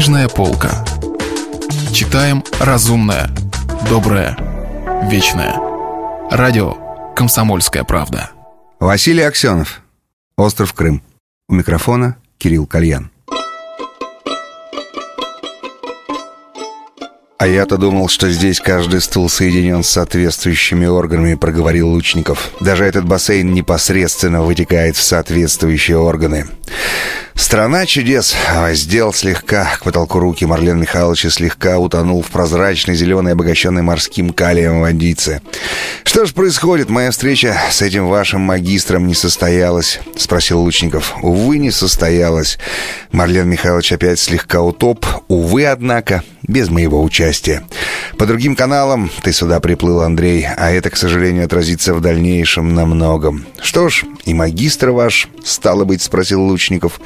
Книжная полка. Читаем разумное, доброе, вечное. Радио «Комсомольская правда». Василий Аксенов. Остров Крым. У микрофона Кирилл Кальян. «А я-то думал, что здесь каждый стул соединен с соответствующими органами», — проговорил Лучников. «Даже этот бассейн непосредственно вытекает в соответствующие органы». Страна чудес. Воздел слегка к потолку руки Марлен Михайлович слегка утонул в прозрачной зеленой, обогащенной морским калием водице. «Что ж происходит? Моя встреча с этим вашим магистром не состоялась?» — спросил Лучников. «Увы, не состоялась». Марлен Михайлович опять слегка утоп. «Увы, однако, без моего участия. По другим каналам ты сюда приплыл, Андрей, а это, к сожалению, отразится в дальнейшем на многом. Что ж, и магистр ваш, стало быть, спросил Лучников.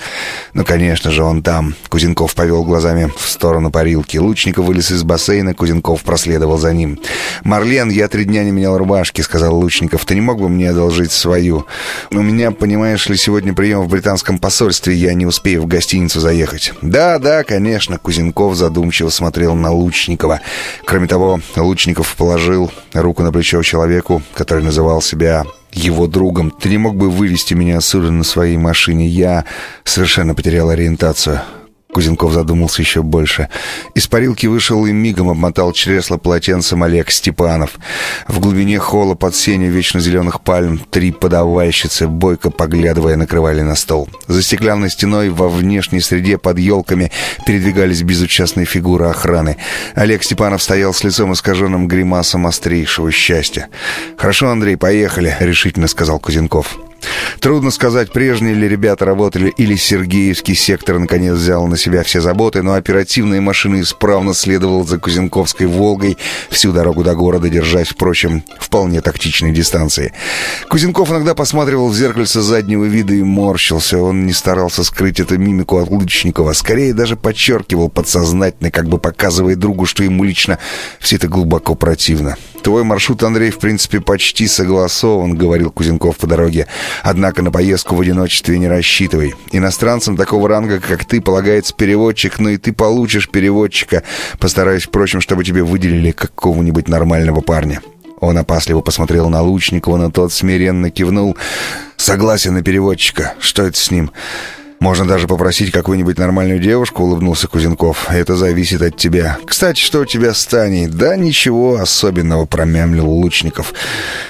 Ну, конечно же, он там. Кузенков повел глазами в сторону парилки. Лучников вылез из бассейна, Кузенков проследовал за ним. «Марлен, я три дня не менял рубашки», — сказал Лучников. «Ты не мог бы мне одолжить свою? У меня, понимаешь ли, сегодня прием в британском посольстве, я не успею в гостиницу заехать». «Да, да, конечно», — Кузенков задумчиво смотрел на Лучникова. Кроме того, Лучников положил руку на плечо человеку, который называл себя его другом. Ты не мог бы вывести меня отсюда на своей машине? Я совершенно потерял ориентацию. Кузенков задумался еще больше. Из парилки вышел и мигом обмотал чресло полотенцем Олег Степанов. В глубине холла под сенью вечно зеленых пальм три подавальщицы, бойко поглядывая, накрывали на стол. За стеклянной стеной во внешней среде под елками передвигались безучастные фигуры охраны. Олег Степанов стоял с лицом искаженным гримасом острейшего счастья. «Хорошо, Андрей, поехали», — решительно сказал Кузенков. Трудно сказать, прежние ли ребята работали, или Сергеевский сектор наконец взял на себя все заботы, но оперативная машина исправно следовала за Кузенковской «Волгой» всю дорогу до города, держась, впрочем, вполне тактичной дистанции. Кузенков иногда посматривал в зеркальце заднего вида и морщился. Он не старался скрыть эту мимику от Лучникова, скорее даже подчеркивал подсознательно, как бы показывая другу, что ему лично все это глубоко противно. «Твой маршрут, Андрей, в принципе, почти согласован», — говорил Кузенков по дороге. «Однако на поездку в одиночестве не рассчитывай. Иностранцам такого ранга, как ты, полагается переводчик, но и ты получишь переводчика. Постараюсь, впрочем, чтобы тебе выделили какого-нибудь нормального парня». Он опасливо посмотрел на Лучникова, но тот смиренно кивнул. «Согласен на переводчика. Что это с ним?» Можно даже попросить какую-нибудь нормальную девушку, улыбнулся Кузенков. Это зависит от тебя. Кстати, что у тебя с? Да ничего особенного, промямлил Лучников.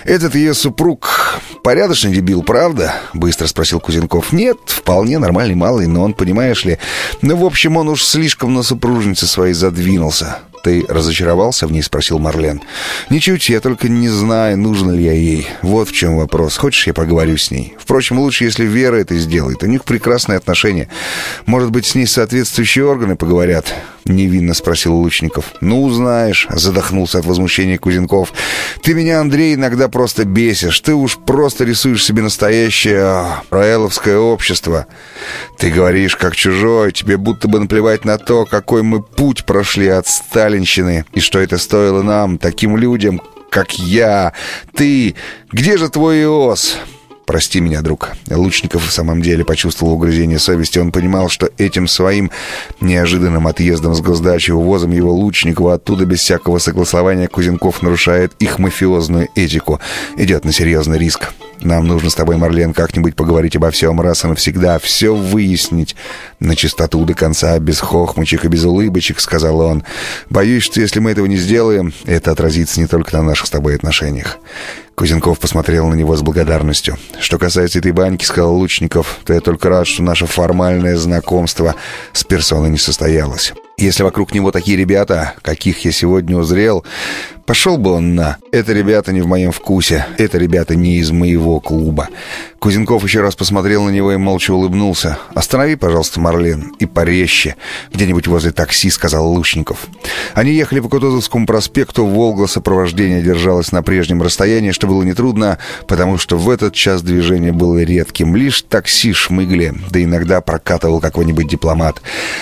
Этот ее супруг порядочный дебил, правда? Быстро спросил Кузенков. Нет, вполне нормальный малый, но он, понимаешь ли... Ну, в общем, он уж слишком на супружнице своей задвинулся. «Ты разочаровался в ней?» — спросил Марлен. «Ничуть, я только не знаю, нужно ли я ей. Вот в чем вопрос. Хочешь, я поговорю с ней? Впрочем, лучше, если Вера это сделает. У них прекрасные отношения. Может быть, с ней соответствующие органы поговорят?» — невинно спросил Лучников. «Ну, знаешь», — задохнулся от возмущения Кузенков. «Ты меня, Андрей, иногда просто бесишь. Ты уж просто рисуешь себе настоящее а, раэловское общество. Ты говоришь, как чужой, тебе будто бы наплевать на то, какой мы путь прошли от сталинщины, и что это стоило нам, таким людям, как я, ты. Где же твой Иос?» «Прости меня, друг». Лучников в самом деле почувствовал угрызение совести. Он понимал, что этим своим неожиданным отъездом с госдачи, увозом его Лучникова оттуда без всякого согласования Кузенков нарушает их мафиозную этику. Идет на серьезный риск. Нам нужно с тобой, Марлен, как-нибудь поговорить обо всем раз и навсегда, все выяснить на чистоту до конца, без хохмочек и без улыбочек, сказал он. Боюсь, что если мы этого не сделаем, это отразится не только на наших с тобой отношениях. Кузенков посмотрел на него с благодарностью. «Что касается этой баньки, — сказал Лучников, — то я только рад, что наше формальное знакомство с персоной не состоялось. Если вокруг него такие ребята, каких я сегодня узрел, пошел бы он на. Это ребята не в моем вкусе, это ребята не из моего клуба. Кузенков еще раз посмотрел на него и молча улыбнулся. «Останови, пожалуйста, Марлен, и порезче. Где-нибудь возле такси», — сказал Лучников. Они ехали по Кутузовскому проспекту, Волга сопровождение держалось на прежнем расстоянии, что было нетрудно, потому что в этот час движение было редким. Лишь такси шмыгли, да иногда прокатывал какой-нибудь дипломат.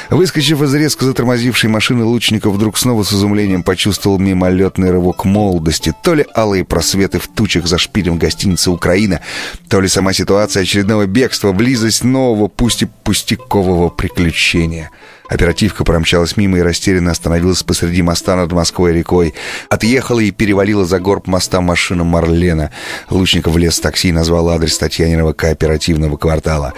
Выскочив из резко затормозившей машины, Лучников вдруг снова с изумлением почувствовал мимолетный рывок молодости. То ли алые просветы в тучах за шпилем гостиницы «Украина», то ли сама ситуация очередного бегства, близость нового, пусть и пустякового приключения. Оперативка промчалась мимо и растерянно остановилась посреди моста над Москвой-рекой. Отъехала и перевалила за горб моста машина Марлена. Лучников влез в такси и назвал адрес Татьяниного кооперативного квартала.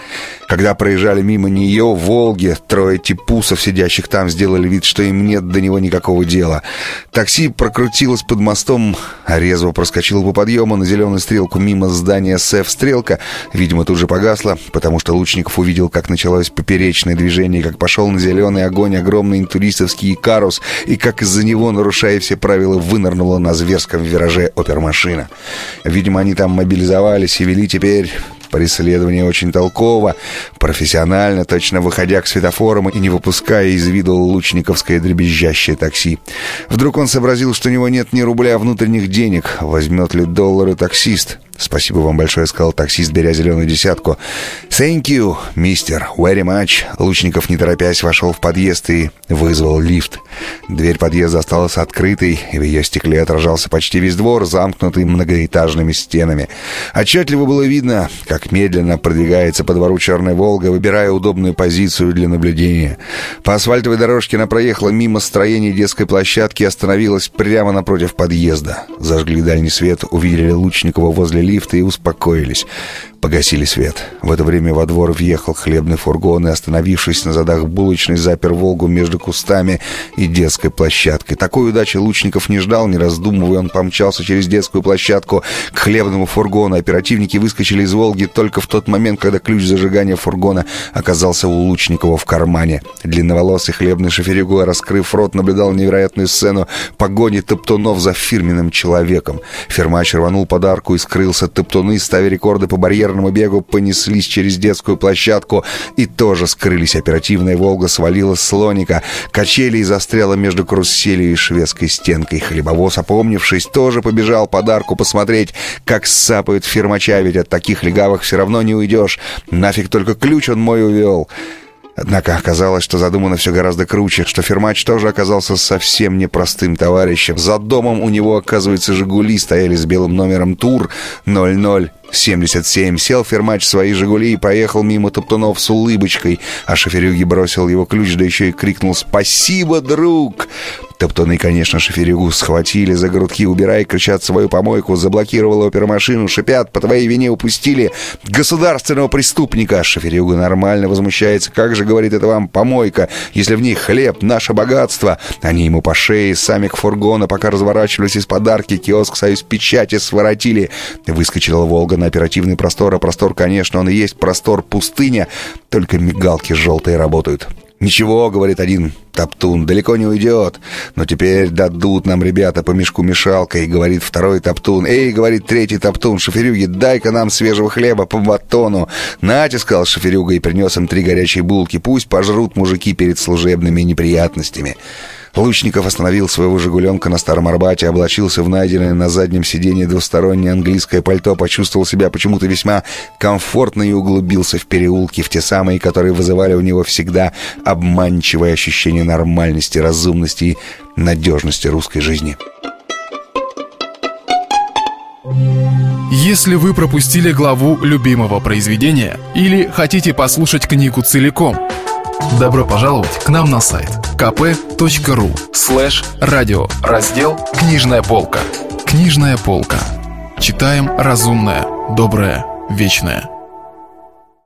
Когда проезжали мимо нее, в «Волге», трое типусов, сидящих там, сделали вид, что им нет до него никакого дела. Такси прокрутилось под мостом, резво проскочило по подъему на зеленую стрелку мимо здания СЭФ «Стрелка». Видимо, тут же погасла, потому что Лучников увидел, как началось поперечное движение, как пошел на зеленый огонь огромный интуристовский Икарус, и как из-за него, нарушая все правила, вынырнула на зверском вираже опермашина. Видимо, они там мобилизовались и вели теперь Преследование очень толково, профессионально, точно выходя к светофорам и не выпуская из виду лучниковское дребезжащее такси. Вдруг он сообразил, что у него нет ни рубля внутренних денег. Возьмет ли доллары таксист? «Спасибо вам большое», — сказал таксист, беря зеленую десятку. «Thank you, мистер. Very much». Лучников, не торопясь, вошел в подъезд и вызвал лифт. Дверь подъезда осталась открытой, и в ее стекле отражался почти весь двор, замкнутый многоэтажными стенами. Отчетливо было видно, как медленно продвигается по двору «Черная Волга», выбирая удобную позицию для наблюдения. По асфальтовой дорожке она проехала мимо строения детской площадки и остановилась прямо напротив подъезда. Зажгли дальний свет, увидели Лучникова возле лифта и успокоились. Погасили свет. В это время во двор въехал хлебный фургон и, остановившись на задах булочной, запер «Волгу» между кустами и детской площадкой. Такой удачи Лучников не ждал, не раздумывая, он помчался через детскую площадку к хлебному фургону. Оперативники выскочили из «Волги» только в тот момент, когда ключ зажигания фургона оказался у Лучникова в кармане. Длинноволосый хлебный шоферюга, раскрыв рот, наблюдал невероятную сцену погони топтунов за фирменным человеком. Фермач рванул подарку и скрылся. Топтуны, ставя рекорды по барьерному бегу, понеслись через детскую площадку и тоже скрылись. Оперативная «Волга» свалилась с слоника. Качели застряла между каруселью и шведской стенкой. Хлебовоз, опомнившись, тоже побежал подарку посмотреть, как сапают фирмача, ведь от таких легавых все равно не уйдешь. Нафиг только ключ он мой увел. Однако оказалось, что задумано все гораздо круче, что Фермач тоже оказался совсем непростым товарищем. За домом у него, оказывается, «Жигули» стояли с белым номером «Тур 00». 77. Сел Фермач в свои «Жигули» и поехал мимо Топтунов с улыбочкой, а шоферюги бросил его ключ, да еще и крикнул «Спасибо, друг!». Топтуны, конечно, шоферюгу схватили за грудки, убирая, кричат свою помойку, заблокировала опермашину, шипят, по твоей вине упустили государственного преступника. Шоферюга нормально возмущается, как же, говорит, это вам помойка, если в ней хлеб, наше богатство. Они ему по шее, сами к фургону, пока разворачивались из подарки, киоск «Союз печати» своротили. Выскочила «Волга» на оперативный простор, а простор, конечно, он и есть простор пустыня, только мигалки желтые работают. «Ничего», — говорит один топтун, — «далеко не уйдет. Но теперь дадут нам ребята по мешку мешалкой», — говорит второй топтун. «Эй», — говорит третий топтун, — «шоферюги, дай-ка нам свежего хлеба по батону». «Нате», — сказал шоферюга и принес им три горячие булки. «Пусть пожрут мужики перед служебными неприятностями». Лучников остановил своего «Жигуленка» на Старом Арбате, облачился в найденное на заднем сиденье двустороннее английское пальто, почувствовал себя почему-то весьма комфортно и углубился в переулки, в те самые, которые вызывали у него всегда обманчивое ощущение нормальности, разумности и надежности русской жизни. Если вы пропустили главу любимого произведения или хотите послушать книгу целиком – Добро пожаловать к нам на сайт kp.ru слэш радио раздел «Книжная полка». Книжная полка. Читаем разумное, доброе, вечное.